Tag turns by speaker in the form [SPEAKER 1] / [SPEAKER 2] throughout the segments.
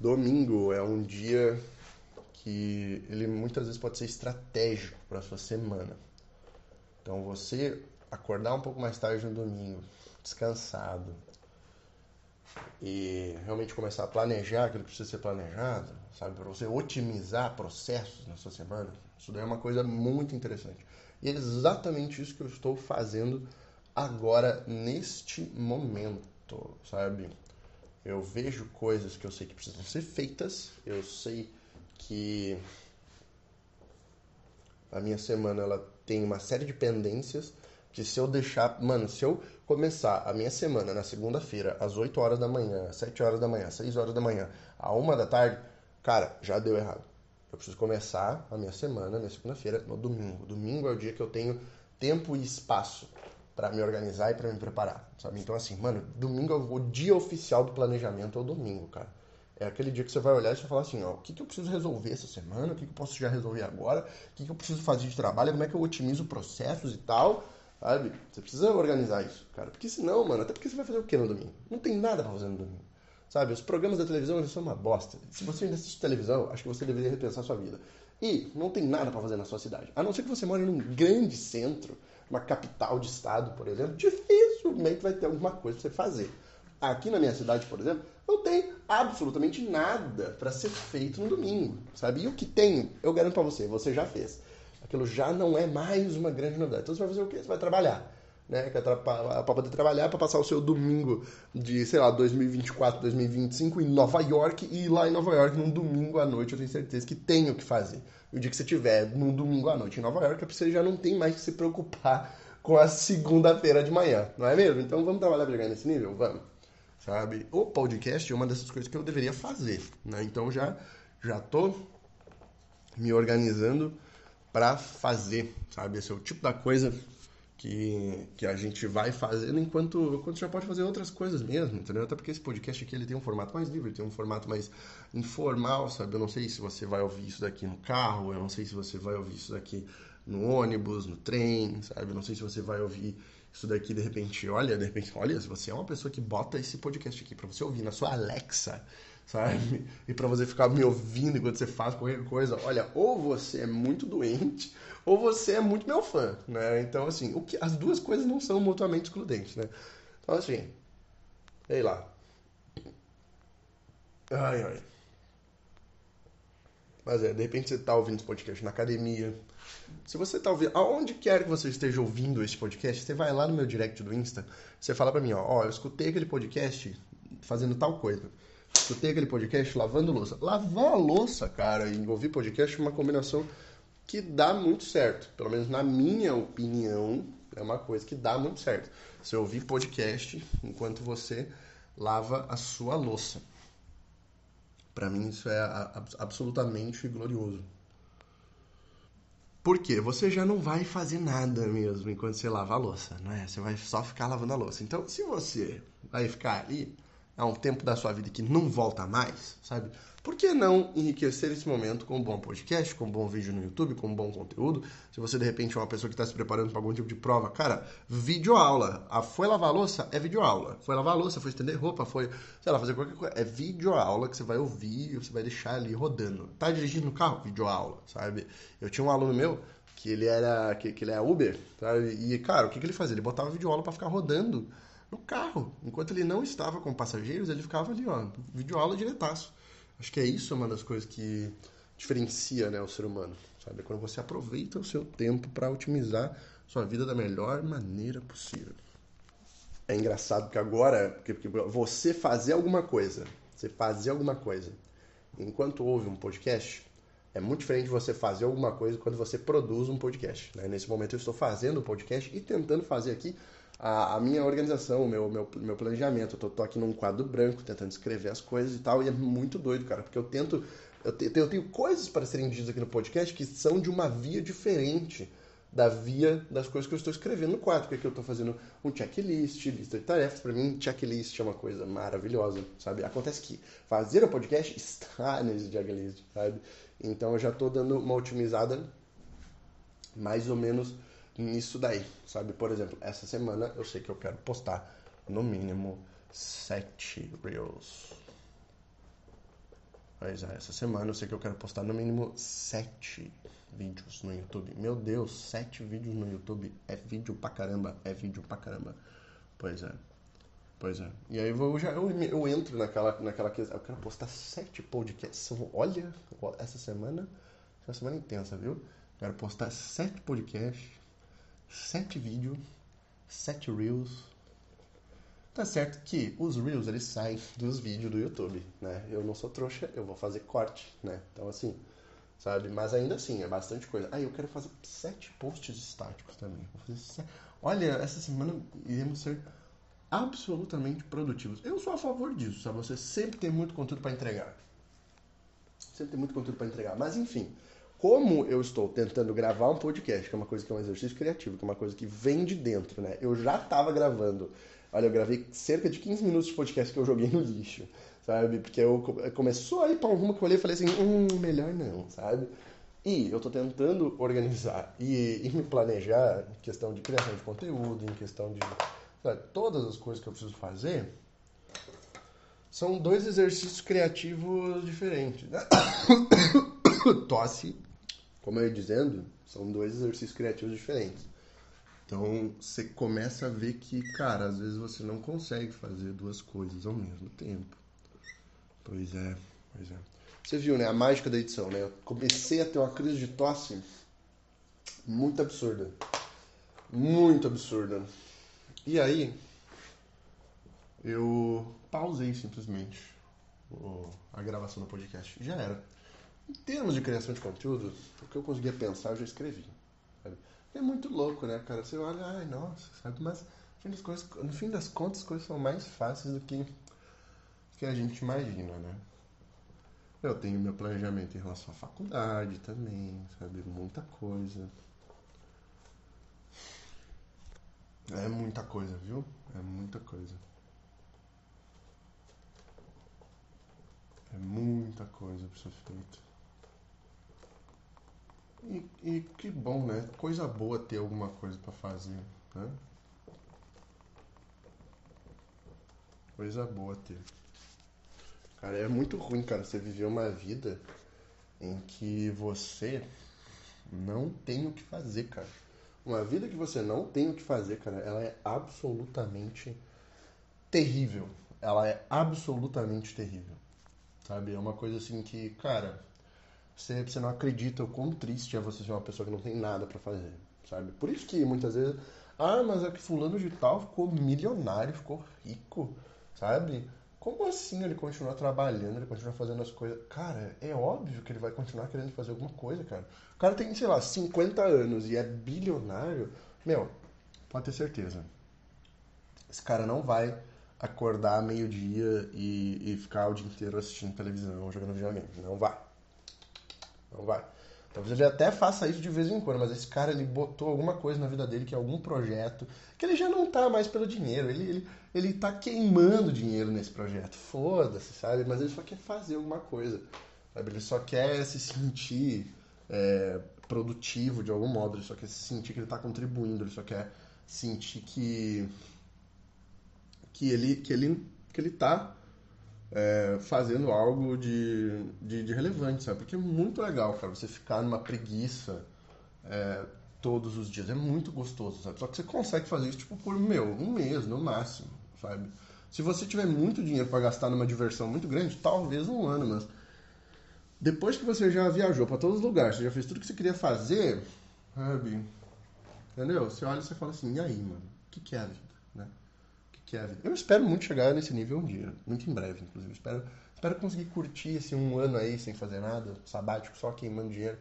[SPEAKER 1] Domingo é um dia que ele muitas vezes pode ser estratégico para a sua semana. Então você acordar um pouco mais tarde no domingo, descansado, e realmente começar a planejar aquilo que precisa ser planejado, sabe, para você otimizar processos na sua semana, isso daí é uma coisa muito interessante. E é exatamente isso que eu estou fazendo agora neste momento, sabe? Eu vejo coisas que eu sei que precisam ser feitas, eu sei que a minha semana ela tem uma série de pendências que se eu deixar, mano, se eu começar a minha semana na segunda-feira às 8 horas da manhã, às 7 horas da manhã, às 6 horas da manhã, à 1 da tarde, cara, já deu errado. Eu preciso começar a minha semana na segunda-feira, no domingo. Domingo é o dia que eu tenho tempo e espaço para me organizar e para me preparar, sabe? Então assim, mano, domingo é o dia oficial do planejamento é o domingo, cara. É aquele dia que você vai olhar e você falar assim, ó, o que, que eu preciso resolver essa semana, o que, que eu posso já resolver agora, o que, que eu preciso fazer de trabalho, como é que eu otimizo processos e tal, sabe? Você precisa organizar isso, cara. Porque senão, mano, até porque você vai fazer o que no domingo? Não tem nada pra fazer no domingo. Sabe, os programas da televisão eles são uma bosta. Se você ainda assiste televisão, acho que você deveria repensar a sua vida. E não tem nada para fazer na sua cidade. A não ser que você mora num grande centro, uma capital de estado, por exemplo, dificilmente vai ter alguma coisa para você fazer. Aqui na minha cidade, por exemplo, não tem absolutamente nada para ser feito no domingo, sabe? E o que tem, eu garanto para você, você já fez. Aquilo já não é mais uma grande novidade. Então você vai fazer o quê? Você vai trabalhar né? É para poder trabalhar, para passar o seu domingo de, sei lá, 2024, 2025 em Nova York e lá em Nova York num domingo à noite, eu tenho certeza que tem o que fazer. O dia que você tiver num domingo à noite em Nova York, você já não tem mais que se preocupar com a segunda-feira de manhã, não é mesmo? Então vamos trabalhar para chegar nesse nível? Vamos. Sabe? O podcast é uma dessas coisas que eu deveria fazer, né? Então já já tô me organizando para fazer, sabe? Esse é o tipo da coisa que, que a gente vai fazendo enquanto, enquanto já pode fazer outras coisas mesmo, entendeu? Até porque esse podcast aqui ele tem um formato mais livre, tem um formato mais informal, sabe? Eu não sei se você vai ouvir isso daqui no carro, eu não sei se você vai ouvir isso daqui no ônibus, no trem, sabe? Eu não sei se você vai ouvir isso daqui de repente, olha, de repente, olha, se você é uma pessoa que bota esse podcast aqui para você ouvir na sua Alexa, sabe? E para você ficar me ouvindo enquanto você faz qualquer coisa, olha, ou você é muito doente, ou você é muito meu fã, né? Então, assim, o que, as duas coisas não são mutuamente excludentes, né? Então, assim, sei lá. Ai, ai. Mas é, de repente você tá ouvindo esse podcast na academia. Se você tá ouvindo, aonde quer que você esteja ouvindo esse podcast, você vai lá no meu direct do Insta, você fala pra mim, ó, ó, eu escutei aquele podcast fazendo tal coisa. Escutei aquele podcast lavando louça. Lavar a louça, cara, e ouvir podcast é uma combinação que dá muito certo. Pelo menos na minha opinião, é uma coisa que dá muito certo. Você ouvir podcast enquanto você lava a sua louça. Para mim isso é absolutamente glorioso. Porque você já não vai fazer nada mesmo enquanto você lava a louça, não é? Você vai só ficar lavando a louça. Então, se você vai ficar ali, é um tempo da sua vida que não volta mais, sabe? Por que não enriquecer esse momento com um bom podcast, com um bom vídeo no YouTube, com um bom conteúdo? Se você de repente é uma pessoa que está se preparando para algum tipo de prova, cara, vídeo aula. A foi lavar a louça é vídeo aula. Foi lavar a louça, foi estender roupa, foi, sei lá, fazer qualquer coisa. É vídeo aula que você vai ouvir e você vai deixar ali rodando. Tá dirigindo no carro? Vídeo aula, sabe? Eu tinha um aluno meu que ele era que, que ele é Uber, sabe? E cara, o que, que ele fazia? Ele botava vídeo aula para ficar rodando no carro. Enquanto ele não estava com passageiros, ele ficava ali, ó, vídeo aula diretaço. Acho que é isso uma das coisas que diferencia né, o ser humano, sabe? É quando você aproveita o seu tempo para otimizar sua vida da melhor maneira possível. É engraçado que agora, porque, porque você fazer alguma coisa, você fazer alguma coisa, enquanto ouve um podcast, é muito diferente você fazer alguma coisa quando você produz um podcast. Né? Nesse momento eu estou fazendo o um podcast e tentando fazer aqui a, a, minha organização, o meu, meu, meu planejamento. Eu tô, tô, aqui num quadro branco, tentando escrever as coisas e tal, e é muito doido, cara, porque eu tento. Eu, te, eu tenho coisas para serem ditas aqui no podcast que são de uma via diferente da via das coisas que eu estou escrevendo no quadro, porque aqui eu estou fazendo um checklist, lista de tarefas. Para mim, checklist é uma coisa maravilhosa, sabe? Acontece que fazer o podcast está nesse checklist, sabe? Então eu já estou dando uma otimizada mais ou menos nisso daí, sabe? Por exemplo, essa semana eu sei que eu quero postar no mínimo sete reels. Pois é, essa semana eu sei que eu quero postar no mínimo sete vídeos no YouTube. Meu Deus, sete vídeos no YouTube é vídeo pra caramba, é vídeo pra caramba. Pois é. Pois é. E aí eu já eu, eu entro naquela naquela questão, eu quero postar sete podcasts. Olha, essa semana, é uma semana intensa, viu? Quero postar sete podcasts, sete vídeos, sete reels, Tá certo que os Reels, eles saem dos vídeos do YouTube, né? Eu não sou trouxa, eu vou fazer corte, né? Então, assim, sabe? Mas ainda assim, é bastante coisa. Ah, eu quero fazer sete posts estáticos também. Vou fazer sete... Olha, essa semana iremos ser absolutamente produtivos. Eu sou a favor disso, sabe? Você sempre tem muito conteúdo para entregar. Sempre tem muito conteúdo para entregar. Mas, enfim, como eu estou tentando gravar um podcast, que é uma coisa que é um exercício criativo, que é uma coisa que vem de dentro, né? Eu já estava gravando Olha, eu gravei cerca de 15 minutos de podcast que eu joguei no lixo, sabe? Porque eu começou a ir para um rumo que eu olhei e falei assim, hum, melhor não, sabe? E eu estou tentando organizar e, e, me planejar em questão de criação de conteúdo, em questão de sabe, todas as coisas que eu preciso fazer. São dois exercícios criativos diferentes. Né? Tosse, como eu ia dizendo, são dois exercícios criativos diferentes. Então você começa a ver que, cara, às vezes você não consegue fazer duas coisas ao mesmo tempo. Pois é, pois é. Você viu, né? A mágica da edição, né? Eu comecei a ter uma crise de tosse muito absurda. Muito absurda. E aí, eu pausei simplesmente a gravação do podcast. Já era. Em termos de criação de conteúdo, o que eu conseguia pensar, eu já escrevi. Sabe? É muito louco, né, cara? Você olha, ai, nossa, sabe? Mas no fim das, coisas, no fim das contas, as coisas são mais fáceis do que, que a gente imagina, né? Eu tenho meu planejamento em relação à faculdade também, sabe? Muita coisa. É muita coisa, viu? É muita coisa. É muita coisa pra ser feita. E, e, que bom, né? Coisa boa ter alguma coisa para fazer, né? Coisa boa ter. Cara, é muito ruim, cara, você viver uma vida em que você não tem o que fazer, cara. Uma vida que você não tem o que fazer, cara, ela é absolutamente terrível. Ela é absolutamente terrível. Sabe? É uma coisa assim que, cara, você, você não acredita o quão triste é você ser uma pessoa que não tem nada para fazer, sabe? Por isso que muitas vezes, ah, mas é que fulano de tal ficou milionário, ficou rico, sabe? Como assim ele continua trabalhando, ele continua fazendo as coisas? Cara, é óbvio que ele vai continuar querendo fazer alguma coisa, cara. O cara tem, sei lá, 50 anos e é bilionário. Meu, pode ter certeza. Esse cara não vai acordar meio-dia e, e ficar o dia inteiro assistindo televisão, jogando videogame. Não vai. Não vai. Talvez ele até faça isso de vez em quando, mas esse cara ele botou alguma coisa na vida dele, que é algum projeto, que ele já não tá mais pelo dinheiro, ele, ele, ele tá queimando dinheiro nesse projeto. Foda-se, sabe? Mas ele só quer fazer alguma coisa. Sabe? Ele só quer se sentir é, produtivo de algum modo, ele só quer se sentir que ele tá contribuindo, ele só quer sentir que, que, ele, que, ele, que ele tá é, fazendo algo de, de, de, relevante, sabe? Porque é muito legal, cara, você ficar numa preguiça é, todos os dias. É muito gostoso, sabe? Só que você consegue fazer isso, tipo, por, meu, um mês no máximo, sabe? Se você tiver muito dinheiro para gastar numa diversão muito grande, talvez um ano, mas depois que você já viajou para todos os lugares, você já fez tudo que você queria fazer, sabe? Entendeu? Você olha e você fala assim, e aí, mano? O que, que é? É. Eu espero muito chegar nesse nível um dia, muito em breve, inclusive. Espero, espero conseguir curtir esse um ano aí sem fazer nada, sabático, só queimando dinheiro,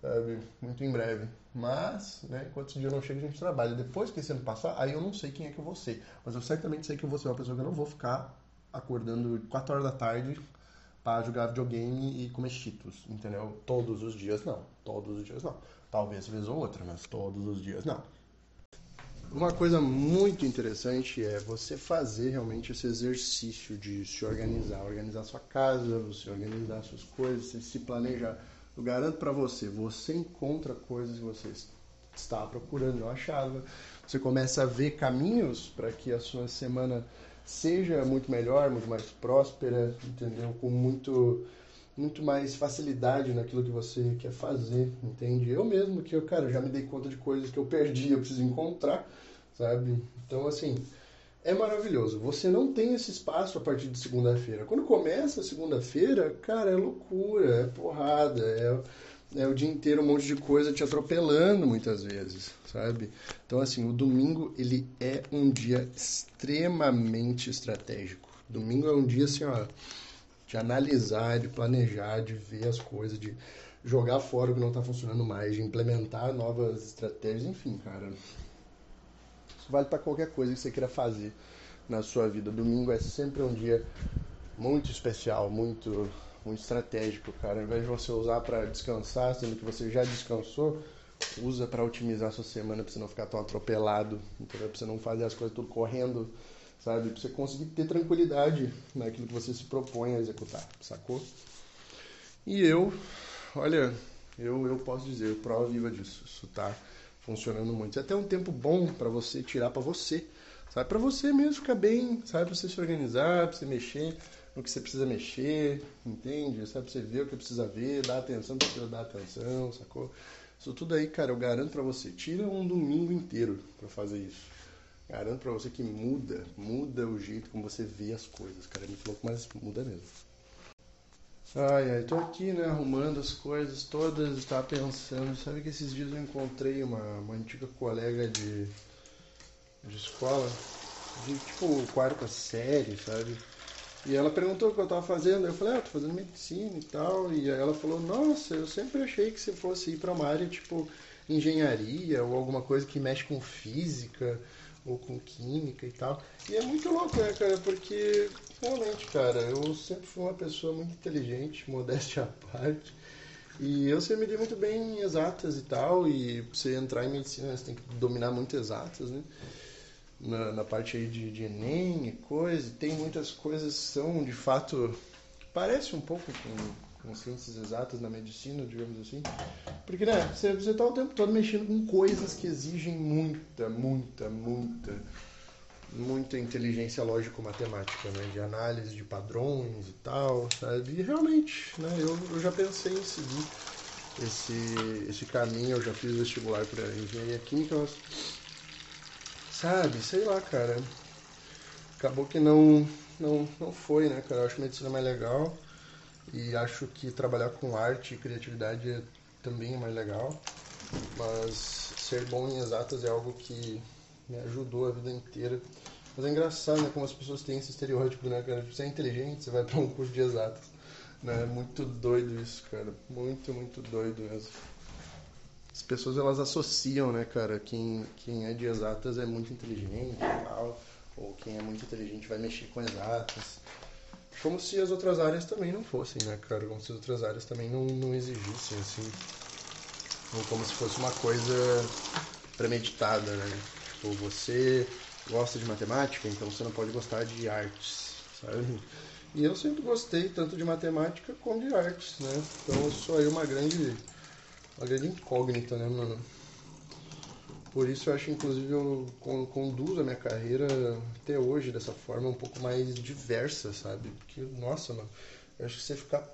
[SPEAKER 1] sabe? Muito em breve. Mas, né, enquanto esse dia não chega, a gente trabalha. Depois que esse ano passar, aí eu não sei quem é que eu vou ser. Mas eu certamente sei que eu vou ser uma pessoa que eu não vou ficar acordando 4 horas da tarde para jogar videogame e comer cheetos, entendeu? Todos os dias não. Todos os dias não. Talvez vez ou outra, mas todos os dias não. Uma coisa muito interessante é você fazer realmente esse exercício de se organizar, organizar sua casa, você organizar suas coisas, você se planejar. Eu garanto para você, você encontra coisas que você está procurando, não achava. Você começa a ver caminhos para que a sua semana seja muito melhor, muito mais próspera, entendeu? Com muito muito mais facilidade naquilo que você quer fazer, entende? Eu mesmo que eu, cara, já me dei conta de coisas que eu perdi, eu preciso encontrar, sabe? Então, assim, é maravilhoso. Você não tem esse espaço a partir de segunda-feira. Quando começa segunda-feira, cara, é loucura, é porrada, é é o dia inteiro um monte de coisa te atropelando muitas vezes, sabe? Então, assim, o domingo, ele é um dia extremamente estratégico. Domingo é um dia, assim, ó, de analisar, de planejar, de ver as coisas, de jogar fora o que não está funcionando mais, de implementar novas estratégias, enfim, cara. Isso vale para qualquer coisa que você queira fazer na sua vida. Domingo é sempre um dia muito especial, muito muito estratégico, cara. Ao invés de você usar para descansar, sendo que você já descansou, usa para otimizar a sua semana, para você não ficar tão atropelado? Para você não fazer as coisas tudo correndo, sabe? Para você conseguir ter tranquilidade naquilo que você se propõe a executar, sacou? E eu, olha, eu, eu posso dizer, prova viva disso. Isso tá funcionando muito. É até um tempo bom para você tirar para você, sabe? Para você mesmo ficar bem, sabe? Para você se organizar, para você mexer no que você precisa mexer, entende? Sabe, você vê o que precisa ver, dá atenção que precisa dar atenção, sacou? Isso tudo aí, cara, eu garanto para você. Tira um domingo inteiro para fazer isso. Garanto para você que muda, muda o jeito como você vê as coisas, cara. É muito louco, mas muda mesmo. Ai, ai, tô aqui, né, arrumando as coisas todas, estava pensando, sabe que esses dias eu encontrei uma, uma antiga colega de, de escola, de tipo quarta série, sabe? E ela perguntou o que eu estava fazendo. Eu falei, ah, tô fazendo medicina e tal. E aí ela falou, nossa, eu sempre achei que você fosse ir para uma área tipo engenharia ou alguma coisa que mexe com física ou com química e tal. E é muito louco, né, cara? Porque realmente, cara, eu sempre fui uma pessoa muito inteligente, modéstia à parte. E eu sempre me dei muito bem em exatas e tal. E pra você entrar em medicina, você tem que dominar muito exatas, né? na, na parte aí de, de Enem e coisa, tem muitas coisas que são de fato. Parece um pouco com, com ciências exatas na medicina, digamos assim. Porque, né, você, você tá o tempo todo mexendo com coisas que exigem muita, muita, muita, muita inteligência lógico-matemática, né? De análise de padrões e tal, sabe? E realmente, né, eu, eu já pensei em seguir esse, esse caminho, eu já fiz vestibular para engenharia química, mas sabe, sei lá, cara. Acabou que não, não, não foi, né, cara? Eu acho medicina mais legal e acho que trabalhar com arte e criatividade é, também é mais legal. Mas ser bom em exatas é algo que me ajudou a vida inteira. Mas é engraçado, né, como as pessoas têm esse estereótipo, né, cara? Você é inteligente, você vai para um curso de exatas. Né? É muito doido isso, cara. Muito, muito doido mesmo as pessoas elas associam, né, cara, quem, quem é de exatas é muito inteligente e tal, ou quem é muito inteligente vai mexer com exatas. Como se as outras áreas também não fossem, né, cara? Como se as outras áreas também não, não exigissem, assim. Ou como se fosse uma coisa premeditada, né? Tipo, você gosta de matemática, então você não pode gostar de artes, sabe? E eu sempre gostei tanto de matemática como de artes, né? Então eu sou aí uma grande uma grande incógnita, né, mano? Por isso eu acho, inclusive, eu conduzo a minha carreira até hoje dessa forma um pouco mais diversa, sabe? Porque, nossa, mano, eu acho que você ficar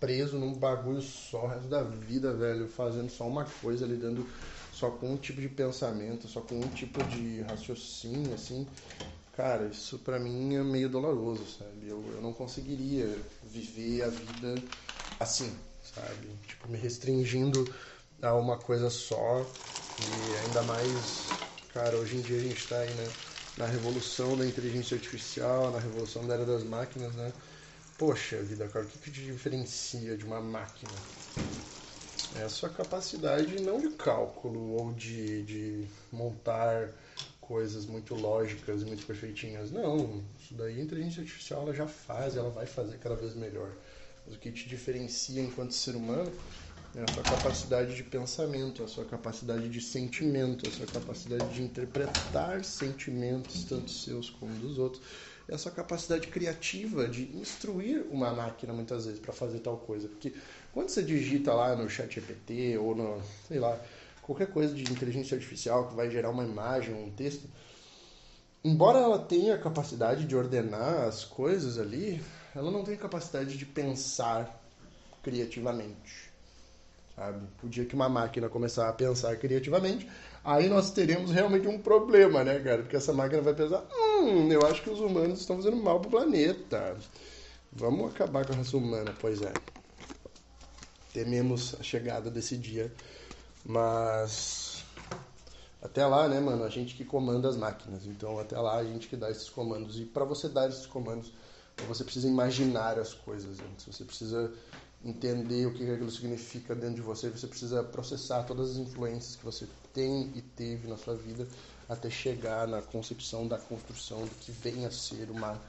[SPEAKER 1] preso num bagulho só o resto da vida, velho, fazendo só uma coisa, lidando só com um tipo de pensamento, só com um tipo de raciocínio, assim, cara, isso pra mim é meio doloroso, sabe? Eu, eu não conseguiria viver a vida assim, sabe? Tipo, me restringindo a uma coisa só. E ainda mais, cara, hoje em dia a gente está aí, né? Na revolução da inteligência artificial, na revolução da era das máquinas, né? Poxa vida, cara, o que, que te diferencia de uma máquina? É a sua capacidade não de cálculo ou de, de montar coisas muito lógicas, muito perfeitinhas. Não, isso daí a inteligência artificial ela já faz, ela vai fazer cada vez melhor. Mas o que te diferencia enquanto ser humano é a sua capacidade de pensamento, a sua capacidade de sentimento, a sua capacidade de interpretar sentimentos, tanto seus como dos outros, é a sua capacidade criativa de instruir uma máquina muitas vezes para fazer tal coisa. Porque quando você digita lá no chat GPT ou no, sei lá, qualquer coisa de inteligência artificial que vai gerar uma imagem, um texto, embora ela tenha a capacidade de ordenar as coisas ali, ela não tem capacidade de pensar criativamente. Sabe? O dia que uma máquina começar a pensar criativamente, aí nós teremos realmente um problema, né, cara? Porque essa máquina vai pensar, hum, eu acho que os humanos estão fazendo mal pro planeta. Vamos acabar com a raça humana, pois é. Tememos a chegada desse dia, mas até lá, né, mano, a gente que comanda as máquinas. Então, até lá a gente que dá esses comandos. E para você dar esses comandos, você precisa imaginar as coisas antes. Você precisa entender o que aquilo significa dentro de você, você precisa processar todas as influências que você tem e teve na sua vida até chegar na concepção da construção do que venha a ser uma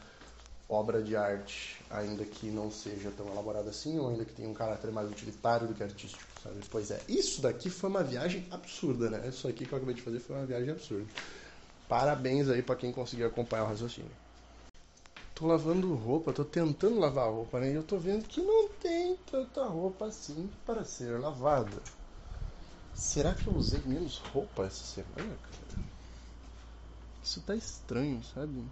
[SPEAKER 1] obra de arte, ainda que não seja tão elaborada assim, ou ainda que tenha um caráter mais utilitário do que artístico, sabe? Pois é, isso daqui foi uma viagem absurda, né? Isso aqui que eu acabei de fazer foi uma viagem absurda. Parabéns aí para quem conseguiu acompanhar o raciocínio tô lavando roupa, tô tentando lavar roupa, né? E eu tô vendo que não tem tanta roupa assim para ser lavada. Será que eu usei menos roupa essa semana, cara? Isso tá estranho, sabe?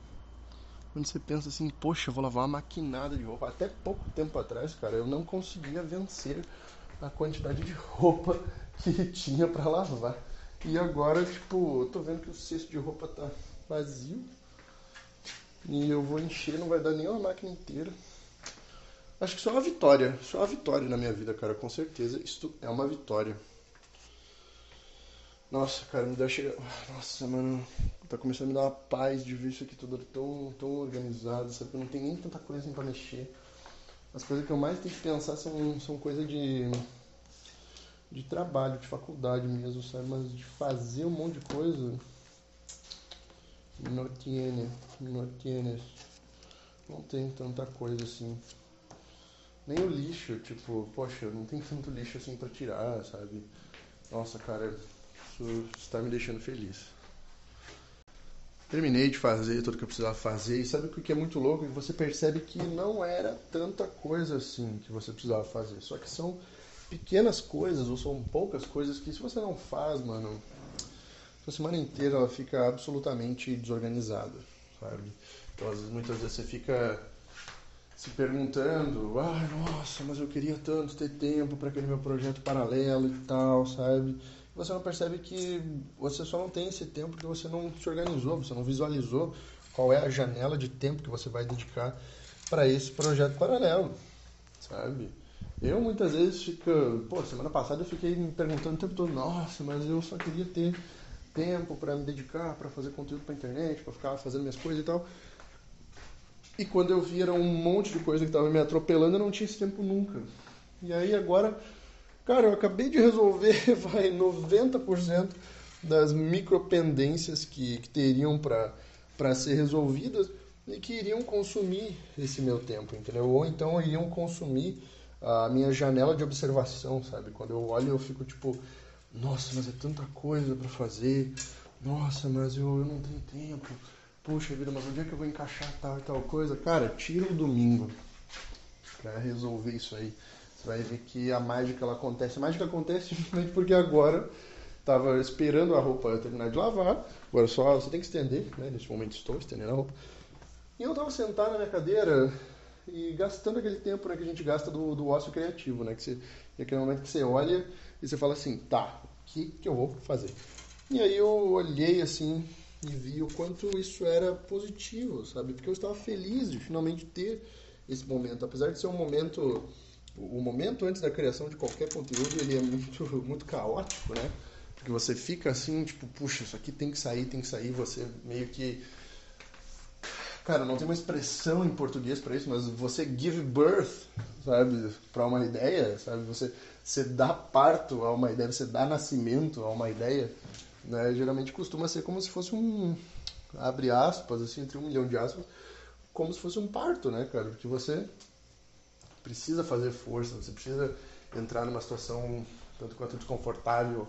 [SPEAKER 1] Quando você pensa assim, poxa, eu vou lavar uma maquinada de roupa. Até pouco tempo atrás, cara, eu não conseguia vencer a quantidade de roupa que tinha para lavar. E agora, tipo, eu tô vendo que o cesto de roupa tá vazio. E eu vou encher, não vai dar nem uma máquina inteira. Acho que só uma vitória. Só uma vitória na minha vida, cara. Com certeza. Isto é uma vitória. Nossa, cara, me dá chega. Nossa, mano. Tá começando a me dar uma paz de ver isso aqui tudo tão, tão organizado, sabe? Eu não tem nem tanta coisa assim pra mexer. As coisas que eu mais tenho que pensar são, são coisas de. de trabalho, de faculdade mesmo, sabe? Mas de fazer um monte de coisa. No tiene, no tienes. Não tem tanta coisa assim. Nem o lixo, tipo, poxa, não tem tanto lixo assim pra tirar, sabe? Nossa, cara, isso está me deixando feliz. Terminei de fazer tudo que eu precisava fazer e sabe o que é muito louco? Você percebe que não era tanta coisa assim que você precisava fazer. Só que são pequenas coisas ou são poucas coisas que se você não faz, mano, a semana inteira ela fica absolutamente desorganizada, sabe? Então, às vezes, muitas vezes você fica se perguntando, ah, nossa, mas eu queria tanto ter tempo para aquele meu projeto paralelo e tal, sabe? E você não percebe que você só não tem esse tempo porque você não se organizou, você não visualizou qual é a janela de tempo que você vai dedicar para esse projeto paralelo, sabe? Eu muitas vezes fico, pô, semana passada eu fiquei me perguntando o tempo todo, nossa, mas eu só queria ter tempo para me dedicar, para fazer conteúdo para internet, para ficar fazendo minhas coisas e tal. E quando eu vi era um monte de coisa que estava me atropelando, eu não tinha esse tempo nunca. E aí agora, cara, eu acabei de resolver, vai, 90% das micropendências que, que teriam para ser resolvidas e que iriam consumir esse meu tempo, entendeu? Ou então iriam consumir a minha janela de observação, sabe? Quando eu olho, eu fico tipo, nossa, mas é tanta coisa para fazer. Nossa, mas eu, eu não tenho tempo. Puxa vida, mas onde é que eu vou encaixar tal e tal coisa? Cara, tira o domingo para resolver isso aí. Você vai ver que a mágica ela acontece. A mágica acontece simplesmente porque agora tava esperando a roupa terminar de lavar. Agora só você tem que estender, né? Nesse momento estou estendendo a roupa. E eu tava sentado na minha cadeira e gastando aquele tempo né, que a gente gasta do, do ócio criativo, né? Que você, aquele momento que você olha e você fala assim, tá, que, que eu vou fazer? E aí eu olhei assim e vi o quanto isso era positivo, sabe? Porque eu estava feliz de finalmente ter esse momento, apesar de ser um momento o momento antes da criação de qualquer conteúdo ele é muito muito caótico, né? Porque você fica assim, tipo, puxa, isso aqui tem que sair, tem que sair, você meio que Cara, não tem uma expressão em português para isso, mas você give birth, sabe, para uma ideia, sabe? Você, você dá parto a uma ideia, você dá nascimento a uma ideia, né? Geralmente costuma ser como se fosse um, abre aspas, assim, entre um milhão de aspas, como se fosse um parto, né, cara? Porque você precisa fazer força, você precisa entrar numa situação tanto quanto desconfortável,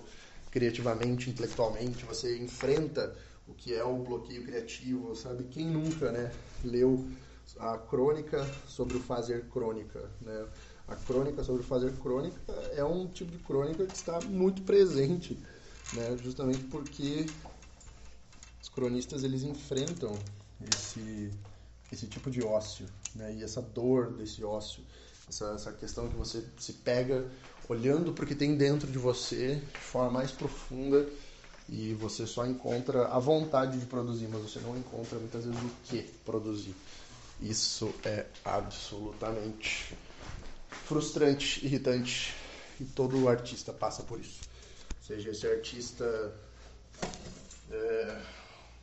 [SPEAKER 1] criativamente, intelectualmente, você enfrenta o que é o bloqueio criativo, sabe? Quem nunca, né, leu a crônica sobre o fazer crônica, né? A crônica sobre fazer crônica é um tipo de crônica que está muito presente, né? Justamente porque os cronistas eles enfrentam esse esse tipo de ócio, né? E essa dor desse ócio Essa, essa questão que você se pega olhando para o que tem dentro de você de forma mais profunda e você só encontra a vontade de produzir, mas você não encontra muitas vezes o que produzir. Isso é absolutamente frustrante, irritante e todo artista passa por isso. Seja esse artista é,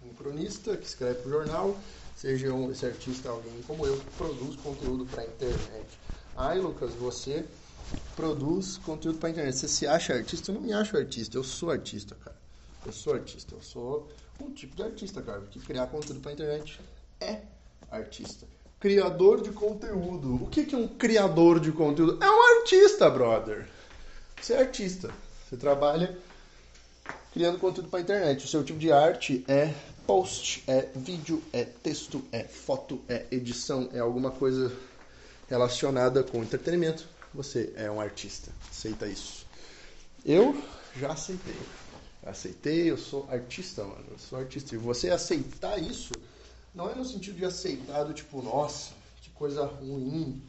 [SPEAKER 1] um cronista que escreve para o jornal, seja um, esse artista alguém como eu que produz conteúdo para a internet. Ai, Lucas, você produz conteúdo para a internet. Você se acha artista? Eu não me acho artista, eu sou artista, cara. Eu sou artista, eu sou um tipo de artista, cara, porque criar conteúdo para a internet é artista. Criador de conteúdo. O que, é um criador de conteúdo? É um artista, brother. Você é artista. Você trabalha criando conteúdo para a internet. O seu tipo de arte é post, é vídeo, é texto, é foto, é edição, é alguma coisa relacionada com entretenimento. Você é um artista. Aceita isso. Eu já aceitei. Aceitei, eu sou artista, mano. Eu sou artista. E você aceitar isso não é no sentido de aceitar do tipo, nossa, que coisa ruim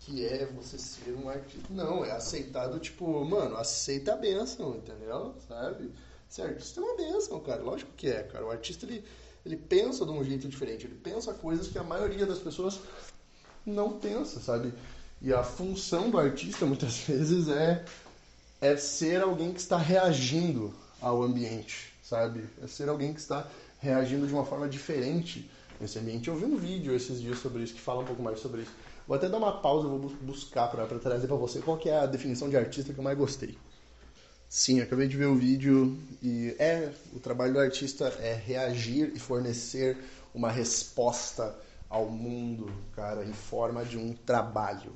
[SPEAKER 1] que é você ser um artista. Não, é aceitar do tipo, mano, aceita a benção, entendeu? Sabe? Ser artista é uma benção, cara. Lógico que é, cara. O artista, ele, ele pensa de um jeito diferente. Ele pensa coisas que a maioria das pessoas não pensa, sabe? E a função do artista, muitas vezes, é, é ser alguém que está reagindo ao ambiente, sabe? É ser alguém que está reagindo de uma forma diferente nesse ambiente. Eu vi um vídeo esses dias sobre isso, que fala um pouco mais sobre isso. Vou até dar uma pausa, vou buscar para trazer para você qual que é a definição de artista que eu mais gostei. Sim, acabei de ver o vídeo e é o trabalho do artista é reagir e fornecer uma resposta ao mundo, cara, em forma de um trabalho,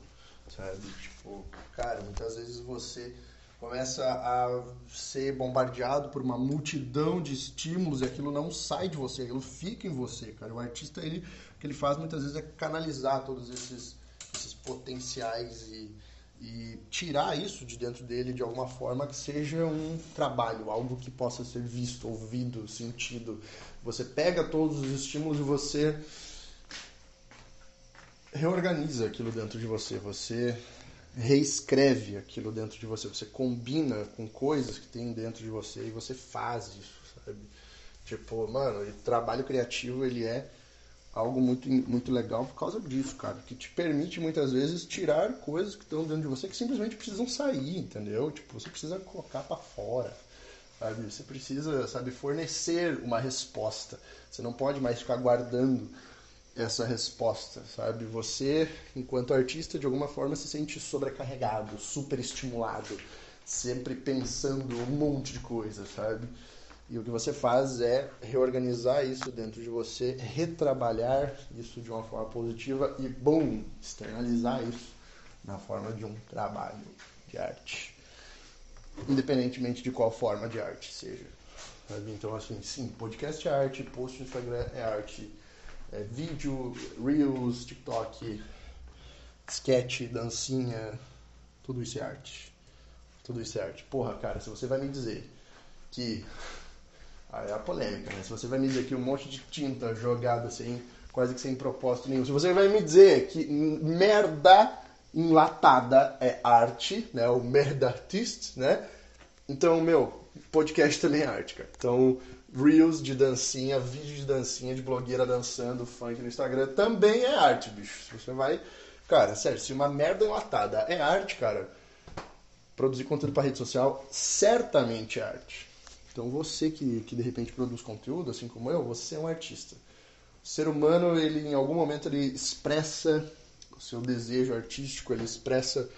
[SPEAKER 1] sabe? Tipo, cara, muitas vezes você começa a ser bombardeado por uma multidão de estímulos e aquilo não sai de você, aquilo fica em você, cara. O artista, ele, o que ele faz muitas vezes é canalizar todos esses, esses potenciais e, e tirar isso de dentro dele de alguma forma que seja um trabalho, algo que possa ser visto, ouvido, sentido. Você pega todos os estímulos e você reorganiza aquilo dentro de você. Você reescreve aquilo dentro de você, você combina com coisas que tem dentro de você e você faz isso, sabe? Tipo, mano, o trabalho criativo ele é algo muito, muito legal por causa disso, cara, que te permite muitas vezes tirar coisas que estão dentro de você que simplesmente precisam sair, entendeu? Tipo, você precisa colocar para fora, sabe? Você precisa, sabe, fornecer uma resposta. Você não pode mais ficar guardando essa resposta, sabe? Você, enquanto artista, de alguma forma se sente sobrecarregado, superestimulado, sempre pensando um monte de coisa, sabe? E o que você faz é reorganizar isso dentro de você, retrabalhar isso de uma forma positiva e, bom, externalizar isso na forma de um trabalho de arte. Independentemente de qual forma de arte seja. Sabe? Então, assim, sim, podcast é arte, post no Instagram é arte é, vídeo, Reels, TikTok, sketch, dancinha, tudo isso é arte. Tudo isso é arte. Porra, cara, se você vai me dizer que. Aí é a polêmica, né? Se você vai me dizer que um monte de tinta jogada assim, quase que sem propósito nenhum. Se você vai me dizer que merda enlatada é arte, né? O merda artist, né? Então, meu, podcast também é arte, cara. Então, Reels de dancinha, vídeo de dancinha de blogueira dançando funk no Instagram também é arte, bicho. Você vai. Cara, sério, se uma merda enlatada é arte, cara, produzir conteúdo para rede social certamente é arte. Então você que, que de repente produz conteúdo, assim como eu, você é um artista. O ser humano, ele em algum momento ele expressa o seu desejo artístico, ele expressa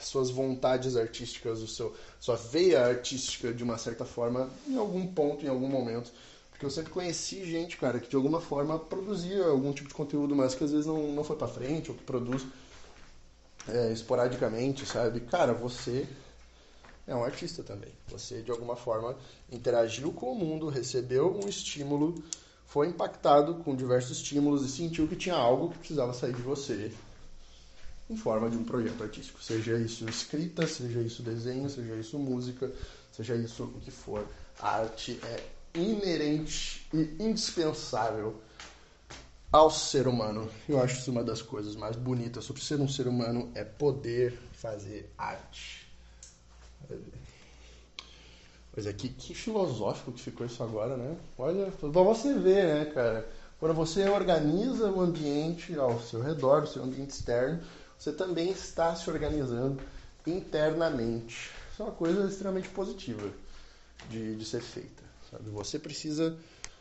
[SPEAKER 1] suas vontades artísticas, o seu, sua veia artística de uma certa forma, em algum ponto, em algum momento. Porque eu sempre conheci gente, cara, que de alguma forma produzia algum tipo de conteúdo, mas que às vezes não, não foi pra frente, ou que produz é, esporadicamente, sabe? Cara, você é um artista também. Você, de alguma forma, interagiu com o mundo, recebeu um estímulo, foi impactado com diversos estímulos e sentiu que tinha algo que precisava sair de você em forma de um projeto artístico. Seja isso escrita, seja isso desenho, seja isso música, seja isso o que for. A arte é inerente e indispensável ao ser humano. Eu acho isso uma das coisas mais bonitas sobre ser um ser humano é poder fazer arte. Pois é, que, que filosófico que ficou isso agora, né? Olha, pra você ver, né, cara? Quando você organiza o ambiente ao seu redor, o seu ambiente externo, você também está se organizando internamente. Isso é uma coisa extremamente positiva de, de ser feita. Sabe? Você precisa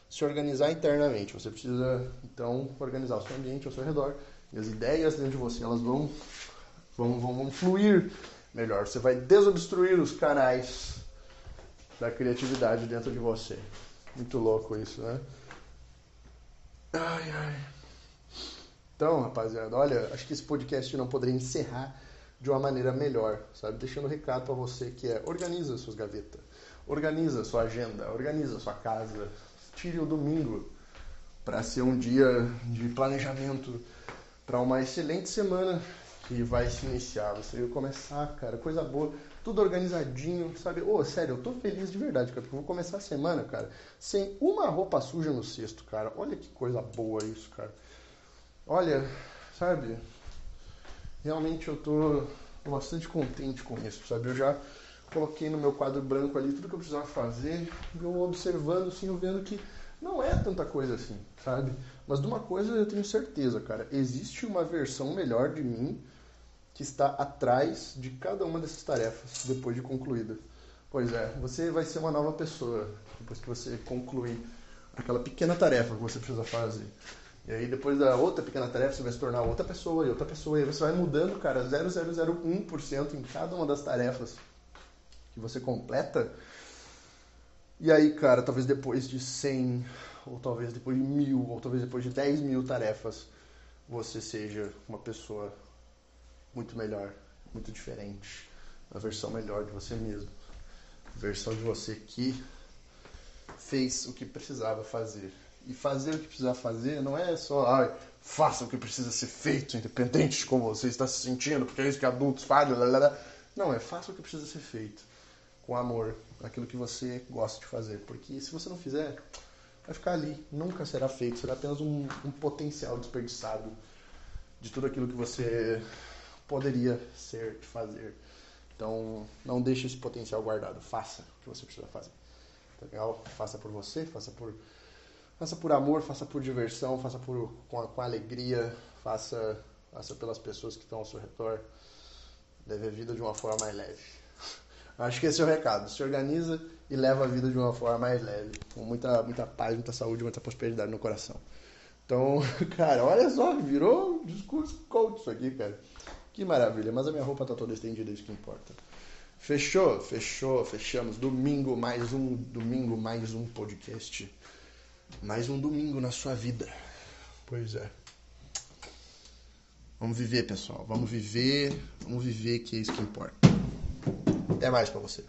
[SPEAKER 1] se organizar internamente. Você precisa, então, organizar o seu ambiente ao seu redor. E as ideias dentro de você, elas vão, vão, vão fluir melhor. Você vai desobstruir os canais da criatividade dentro de você. Muito louco isso, né? Ai, ai. Então, rapaziada, olha, acho que esse podcast não poderia encerrar de uma maneira melhor, sabe? Deixando um recado para você que é organiza suas gavetas, organiza sua agenda, organiza sua casa, tire o domingo para ser um dia de planejamento para uma excelente semana que vai se iniciar. Você vai começar, cara, coisa boa tudo organizadinho, sabe? Ô, oh, sério, eu tô feliz de verdade, cara, porque eu vou começar a semana, cara, sem uma roupa suja no cesto, cara. Olha que coisa boa isso, cara. Olha, sabe? Realmente eu tô bastante contente com isso, sabe? Eu já coloquei no meu quadro branco ali tudo que eu precisava fazer, eu observando, assim, eu vendo que não é tanta coisa assim, sabe? Mas de uma coisa eu tenho certeza, cara, existe uma versão melhor de mim que está atrás de cada uma dessas tarefas depois de concluída. Pois é, você vai ser uma nova pessoa depois que você concluir aquela pequena tarefa que você precisa fazer. E aí depois da outra pequena tarefa você vai se tornar outra pessoa e outra pessoa e você vai mudando, cara, 0,001% em cada uma das tarefas que você completa. E aí, cara, talvez depois de 100, ou talvez depois de mil, ou talvez depois de 10 mil tarefas, você seja uma pessoa muito melhor, muito diferente. Uma versão melhor de você mesmo. Versão de você que fez o que precisava fazer. E fazer o que precisava fazer não é só, ai, faça o que precisa ser feito, independente de como você está se sentindo, porque é isso que adultos fazem. Não, é faça o que precisa ser feito. Com amor, aquilo que você gosta de fazer. Porque se você não fizer, vai ficar ali. Nunca será feito. Será apenas um, um potencial desperdiçado de tudo aquilo que você poderia ser fazer. Então, não deixe esse potencial guardado. Faça o que você precisa fazer. Tá legal? Faça por você, faça por, faça por amor, faça por diversão, faça por, com, com alegria, faça, faça pelas pessoas que estão ao seu redor. Leve a vida de uma forma mais leve. Acho que esse é o recado. Se organiza e leva a vida de uma forma mais leve. Com muita, muita paz, muita saúde, muita prosperidade no coração. Então, cara, olha só, virou um discurso coach isso aqui, cara. Que maravilha, mas a minha roupa tá toda estendida, isso que importa. Fechou? Fechou, fechamos. Domingo, mais um domingo, mais um podcast. Mais um domingo na sua vida. Pois é. Vamos viver, pessoal. Vamos viver, vamos viver que é isso que importa. Até mais para você.